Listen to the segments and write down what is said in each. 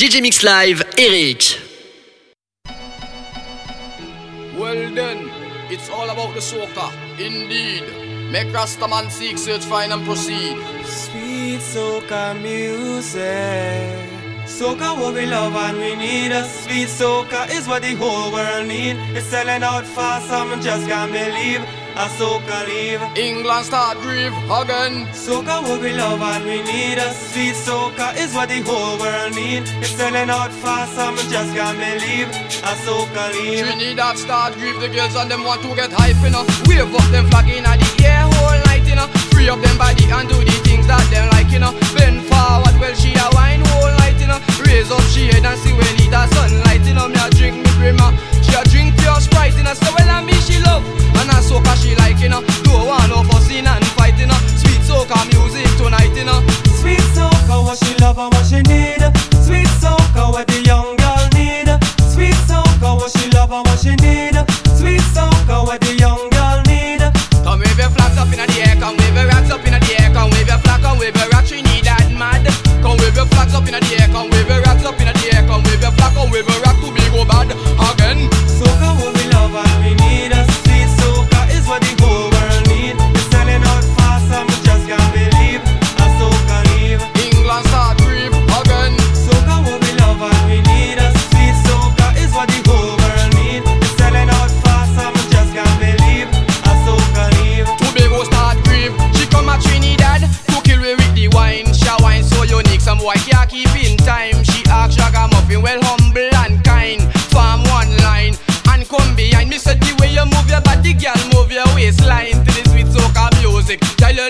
DJ Mix Live, Eric. Well then, it's all about the soca, indeed. Make Rastaman seek, search, find and proceed. Sweet soca music. Soca what we love and we need. A sweet soca is what the whole world need. It's selling out fast, some just can't believe. A soca leave. England start grieve again. Soca what we love and we need. A sweet soca is what the whole world need. It's selling out fast, some just can't believe. A soca leave. Trinidad start grieve, the girls and them want to get hype, you know. Wave up them flag in the air whole night, you know. Free up them body and do the things that them like, you know. Bend forward, well she a wine whole night, you know. Raise up she head and see when it a sunlight, you know. Me a drink me brimmer. She a drink pure sprite, you know. So well I me she love. And I soca she like, you know. Don't want no fussing and fighting, you know. Sweet soca music tonight, you know. Sweet soca, what she love and what she need. Sweet soca, what the young girl need. Sweet soca, what she love and what she need. Sweet soca, what the young girl need. Come wave your flags up in the air, come wave your rocks up in the air, come wave your flag, come wave your rock, Trinidad mad. Come wave your flags up in the air, come wave your rocks up in the air, come wave your flag, come wave your rock music. Tell you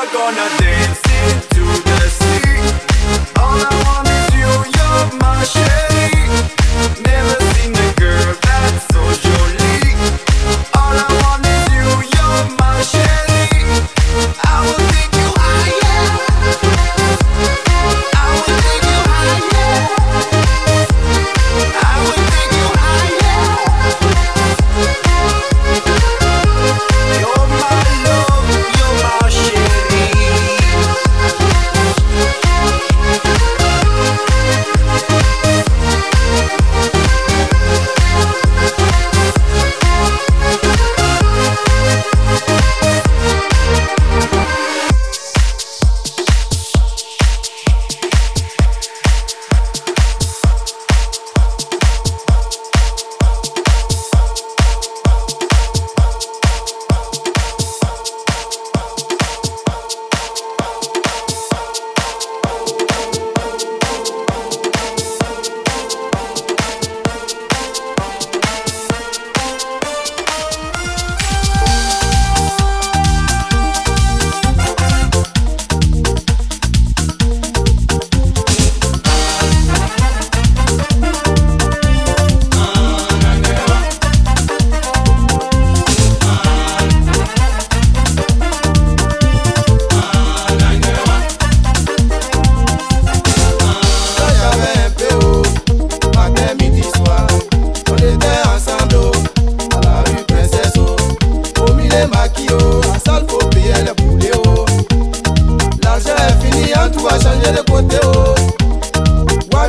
are gonna dance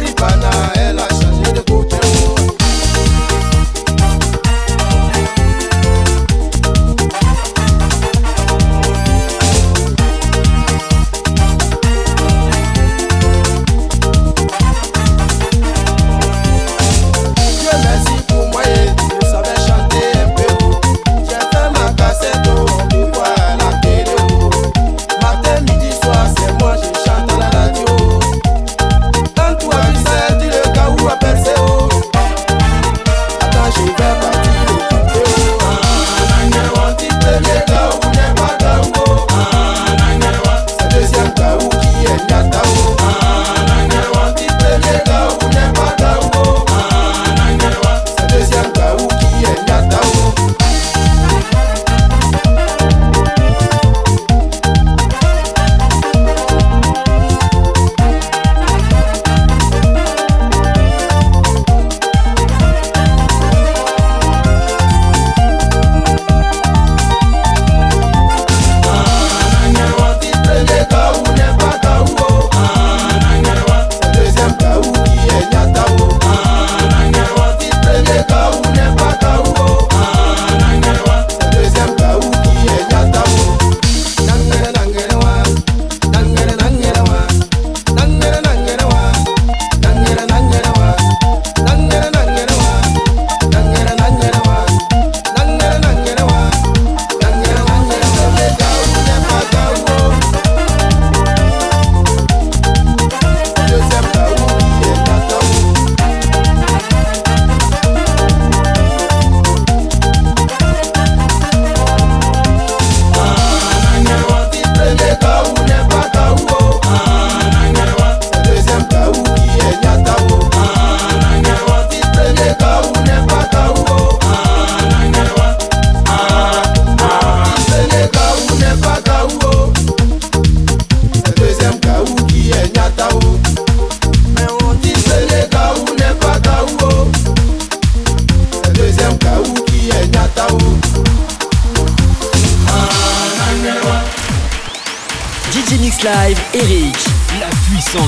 Americana, ela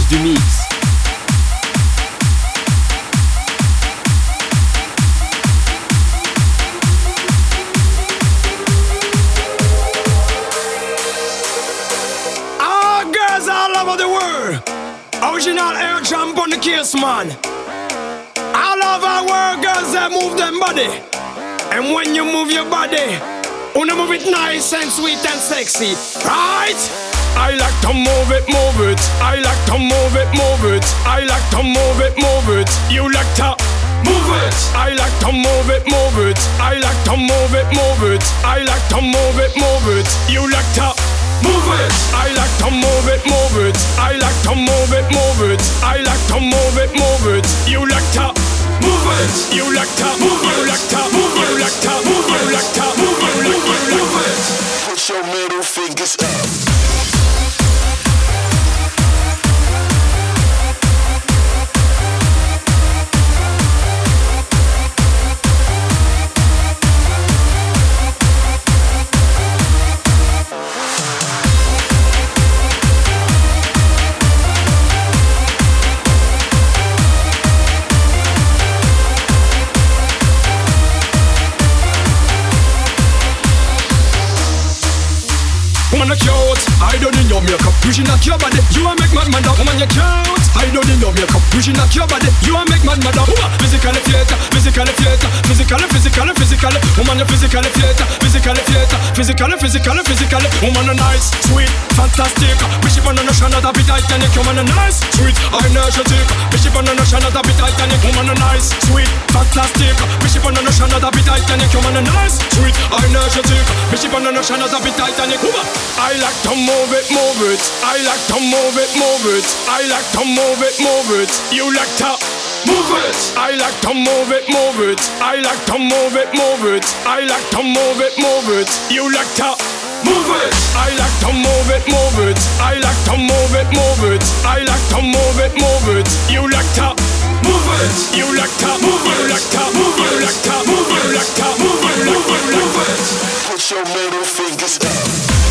puissance du mix. All over the world. Original air jump on the case, man. All over world, girls they move them body. And when you move your body, wanna move it nice and sweet and sexy, move it, move it. I like to move it, move it. I like to move it, move it. You like to move it. I like to move it, move it. I like to move it, move it. I like to move it, move it. You like to move it. I like to move it, move it. I like to move it, move it. I like to move it, move it. You like to move it. You like to move. You like to move. You like to move. You like to move. You like to move it. Put your middle fingers up. Should knock your body. You a make mad mad up. Woman you cute, I don't need no makeup. You should knock your body. You a make mad mad up. Woman, physically fit, physically fit, physically, physically, physically. Woman you physically fit, physically fit, physically, physically, physically. Woman you nice, sweet, fantastic. Bishop on the of the bit Titanic. Woman you nice, sweet, energetic. Bishop on the of the bit Titanic. Woman you nice, sweet, fantastic. Bishop on the of the bit Titanic. Woman you nice, sweet, energetic. Bishop on the of the bit Titanic. Woman. I like to move it, move it. I like to move it, move it. I like to move it, move it. You like to move it. I like to move it, move it. I like to move it, move it. I like to move it, move it. You like to move it. I like to move it, move it. I like to move it, move it. I like to move it, move it. You like to move it. You like to move. it. You like to move. You like to move. You like to move. You like to move it. Put your middle fingers up.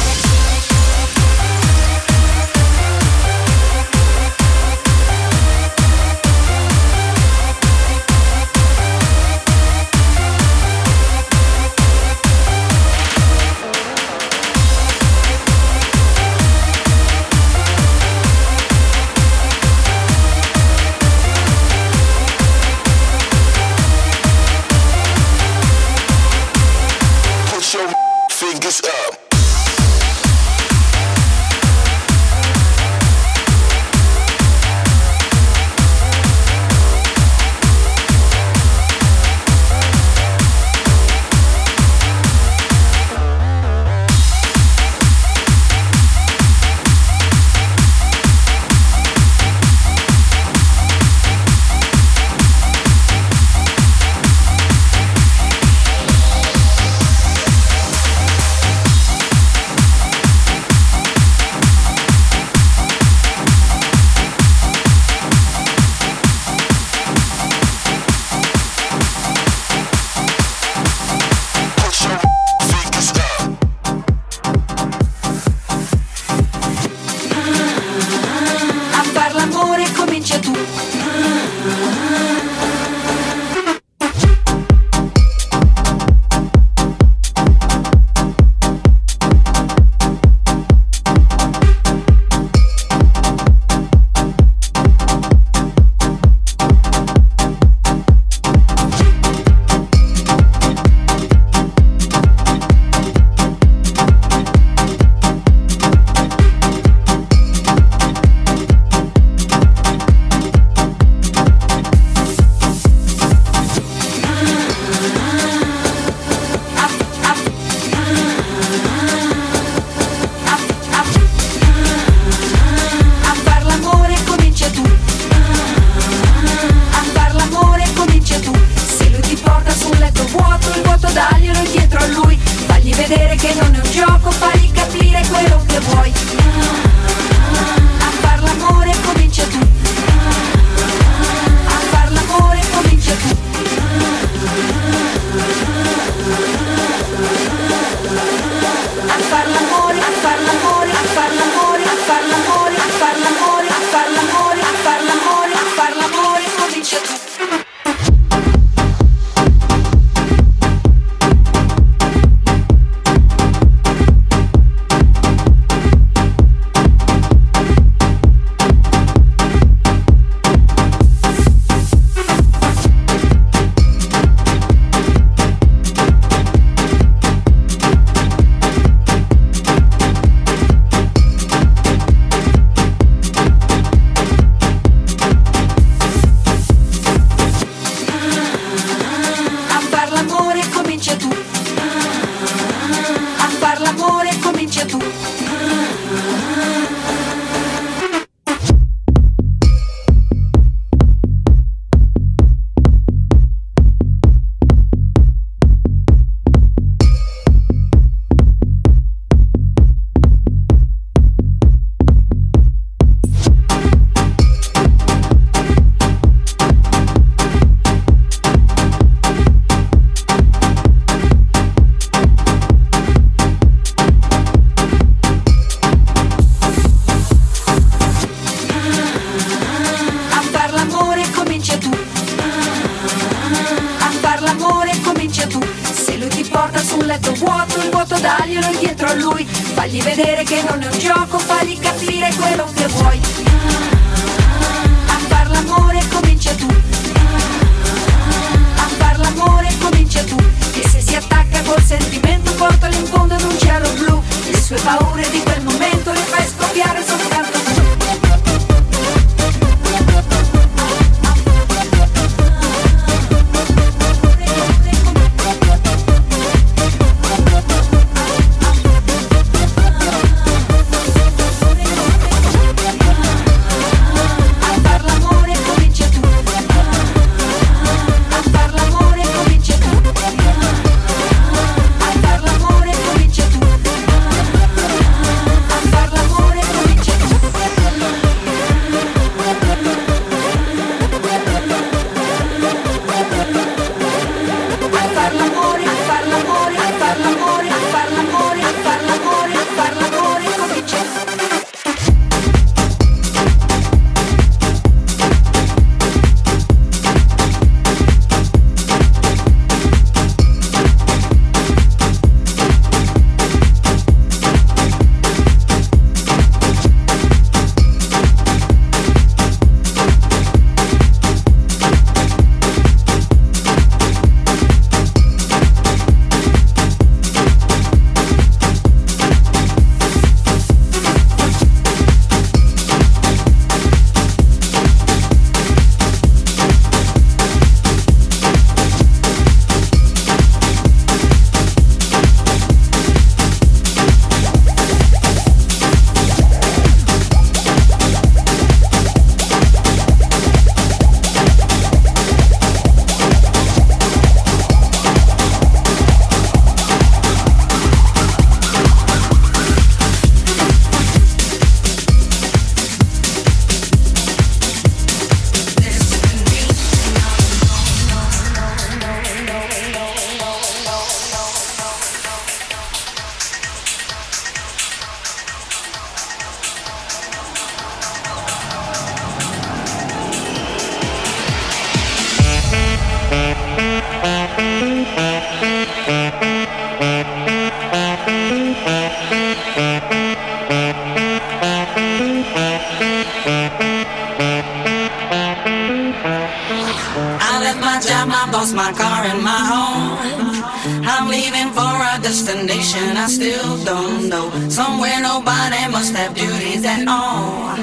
still don't know. Somewhere nobody must have duties at all.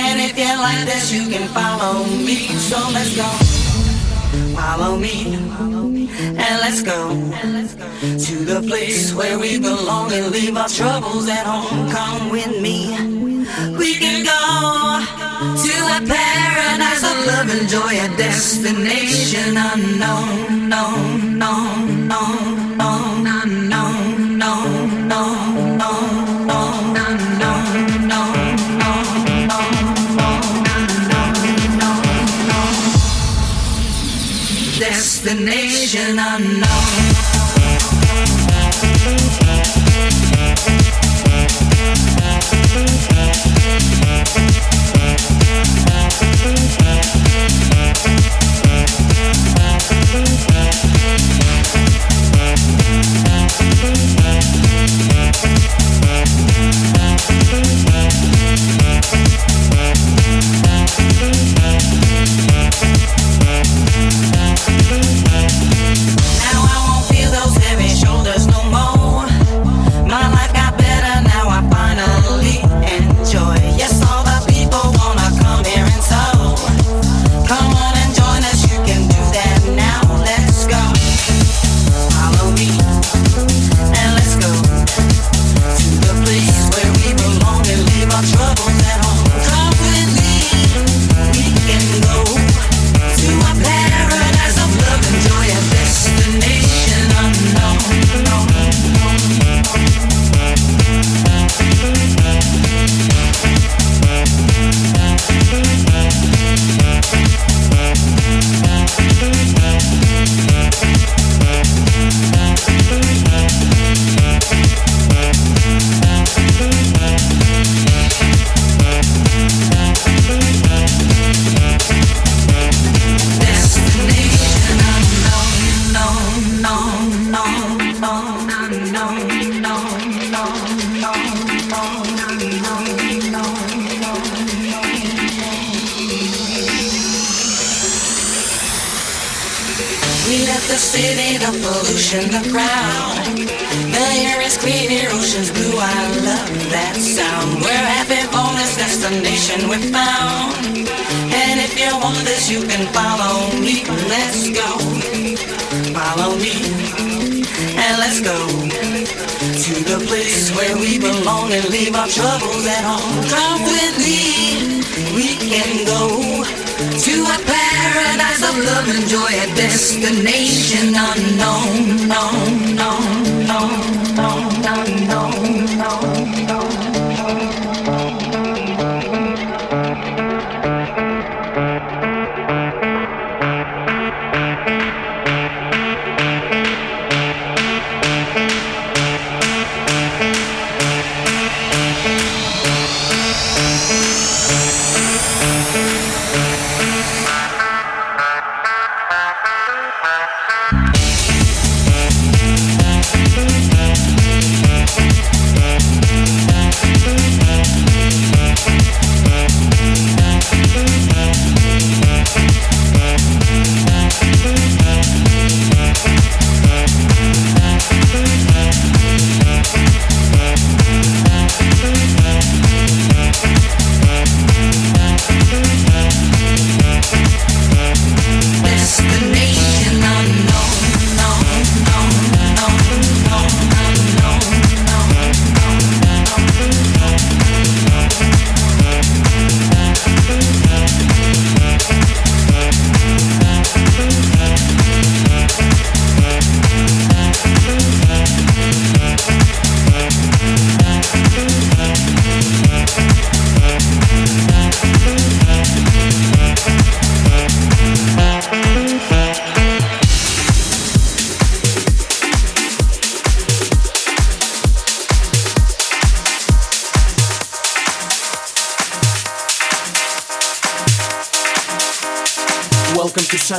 And if you like this, you can follow me. So let's go. Follow me. And let's go to the place where we belong and leave our troubles at home. Come with me. We can go to a paradise of love and joy, a destination unknown, known, known. destination unknown. Thank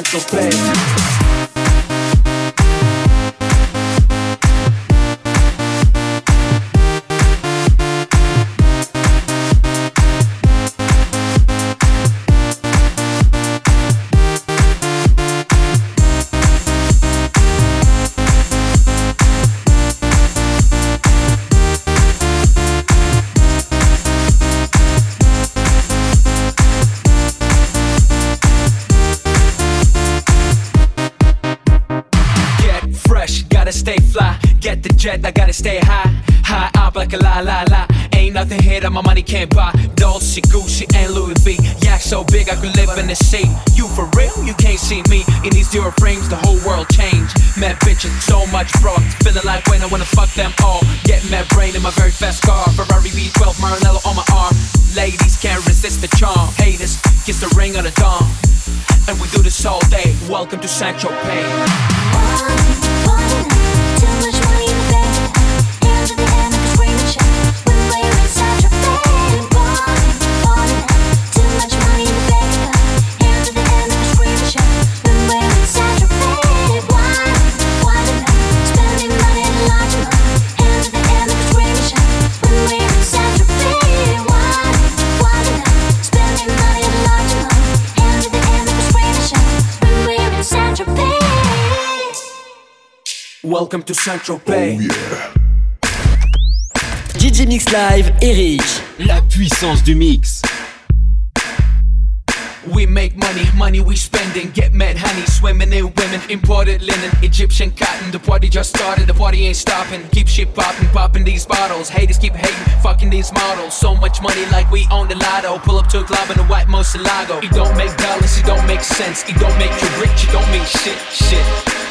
Welcome jet, I gotta stay high. High up like a la la la. Ain't nothing here that my money can't buy. Dolce, Gucci, and Louis V. Yak so big I could live in the sea. You for real? You can't see me in these zero frames. The whole world changed. Mad bitches, so much broad. Feeling like when I wanna fuck them all. Get mad brain in my very fast car. Ferrari V12, Maranello on my arm. Ladies can't resist the charm. Haters, kiss the ring of the dawn. And we do this all day. Welcome to St. Tropez. Too much money in the. Welcome to St. Tropez. DJ Mix Live, Eric. La puissance du mix. We make money, money we spending. Get mad honey, swimming in women. Imported linen, Egyptian cotton. The party just started, the party ain't stopping. Keep shit popping, popping these bottles. Haters keep hating, fucking these models. So much money like we own the lotto. Pull up to a club in a white Murciélago. It don't make dollars, it don't make sense. It don't make you rich, it don't mean shit, shit.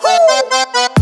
Oh.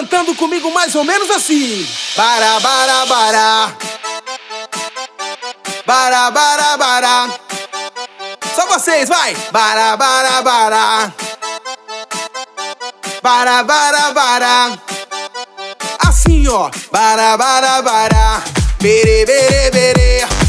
cantando comigo mais ou menos assim. bara bara bará. bara bara bará. Só vocês, vai. bara bara bará. bara bara bará. Assim, ó. bara bara bará. bere bere bere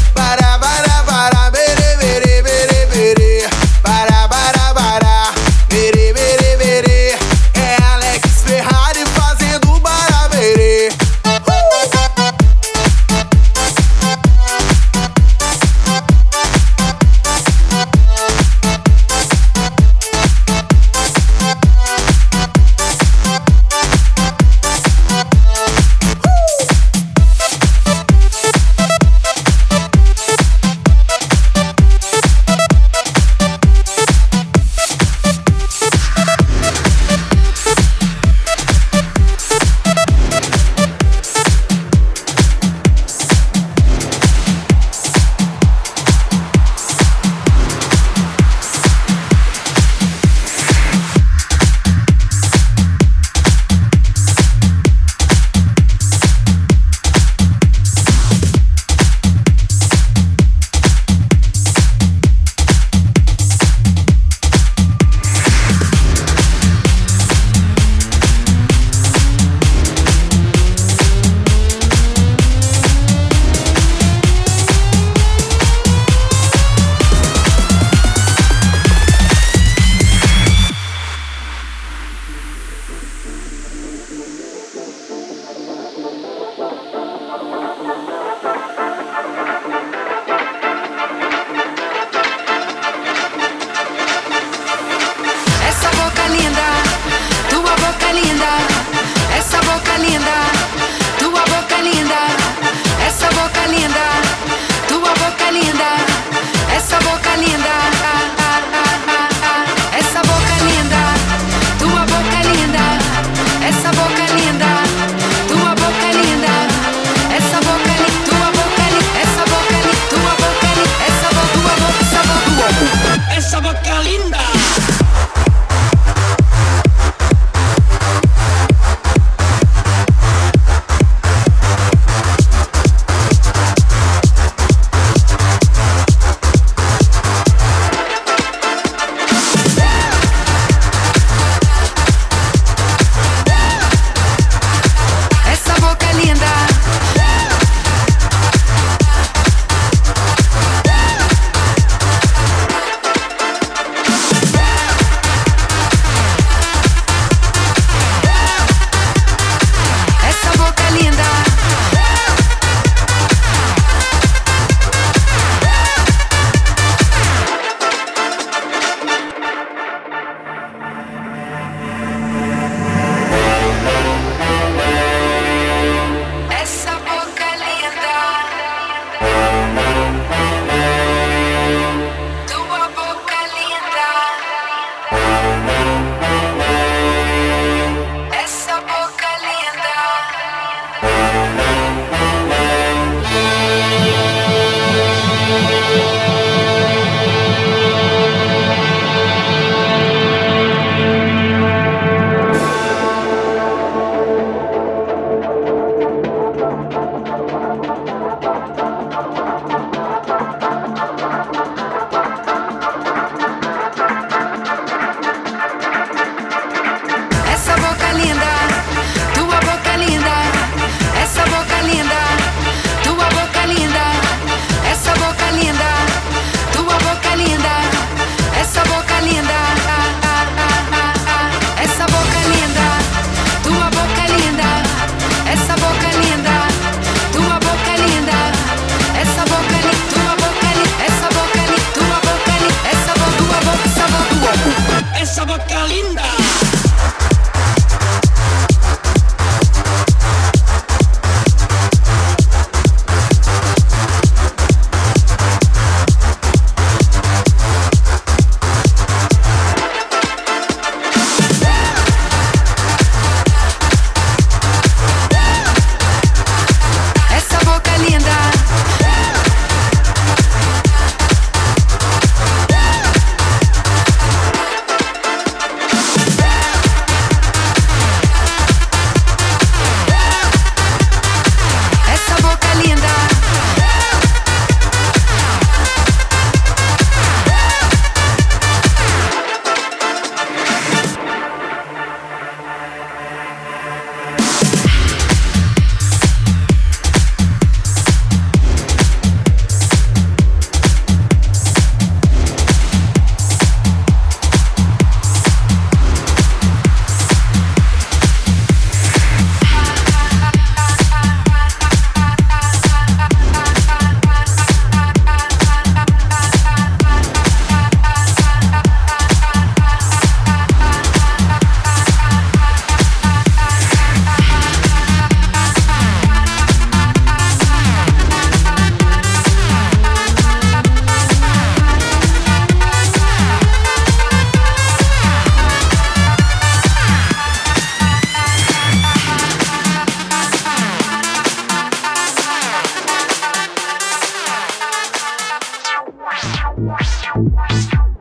worst, worst, worst.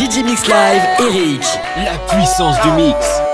DJ Mix Live, Eric. La puissance du mix.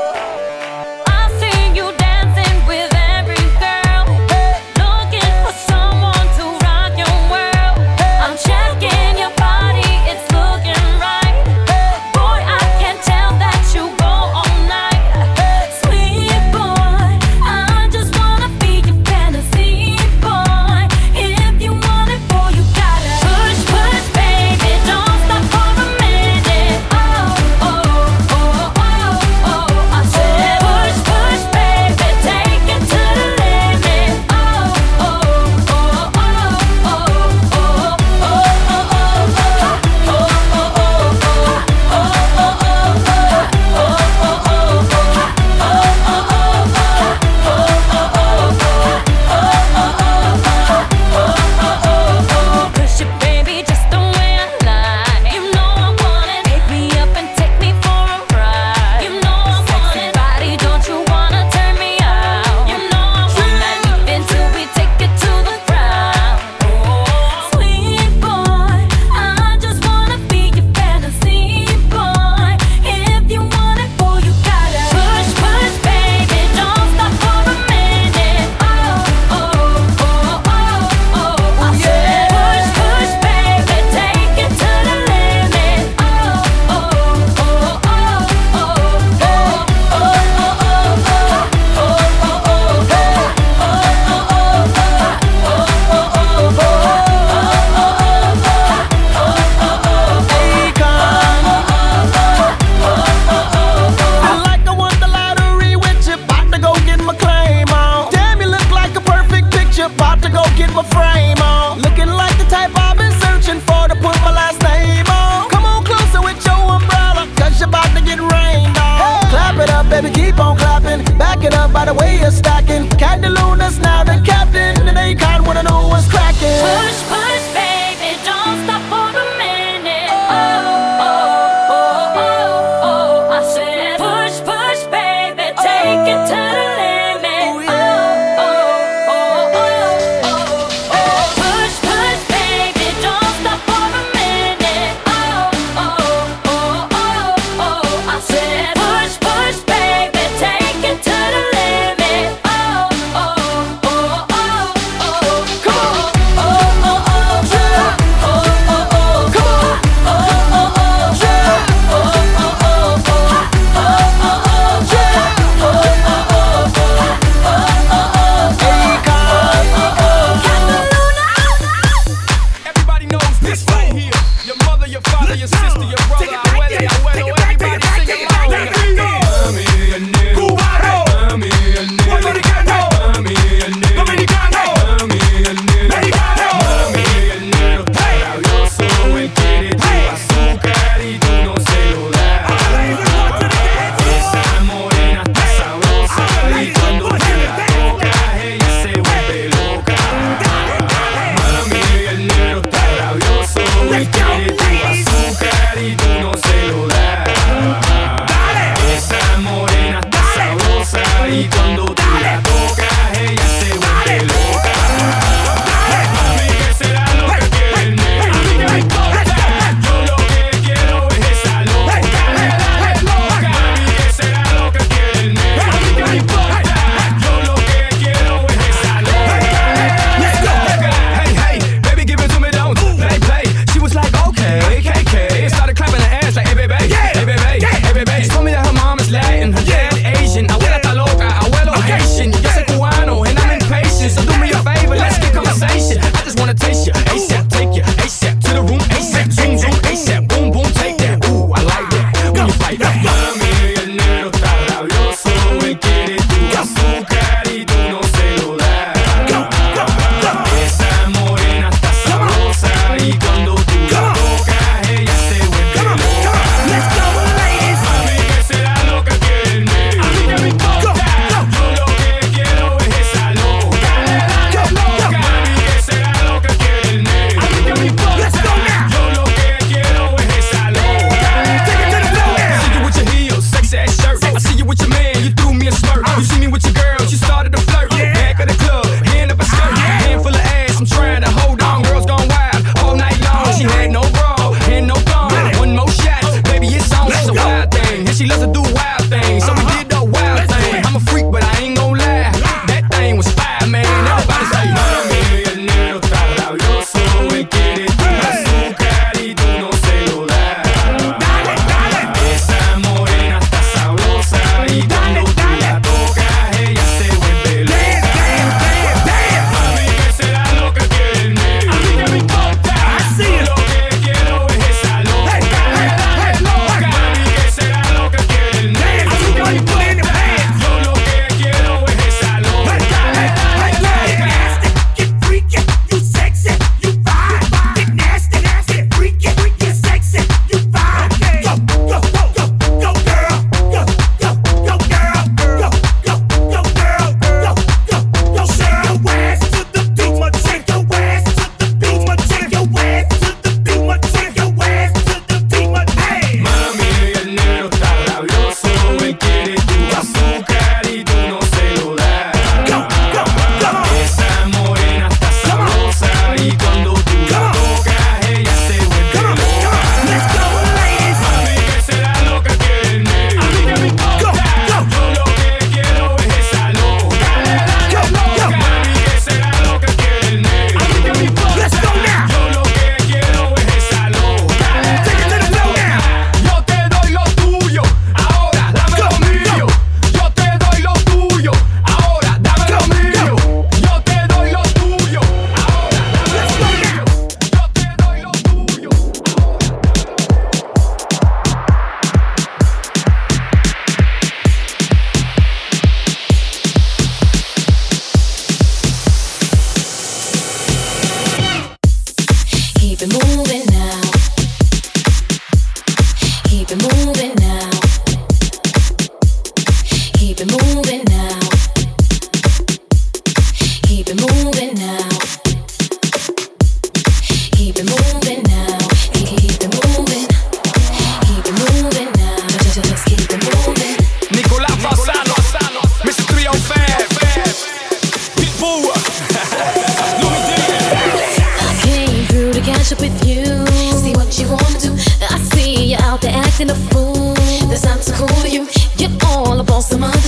With a stripper, but I'm getting it sprung. One time T-Pain keep on. I showed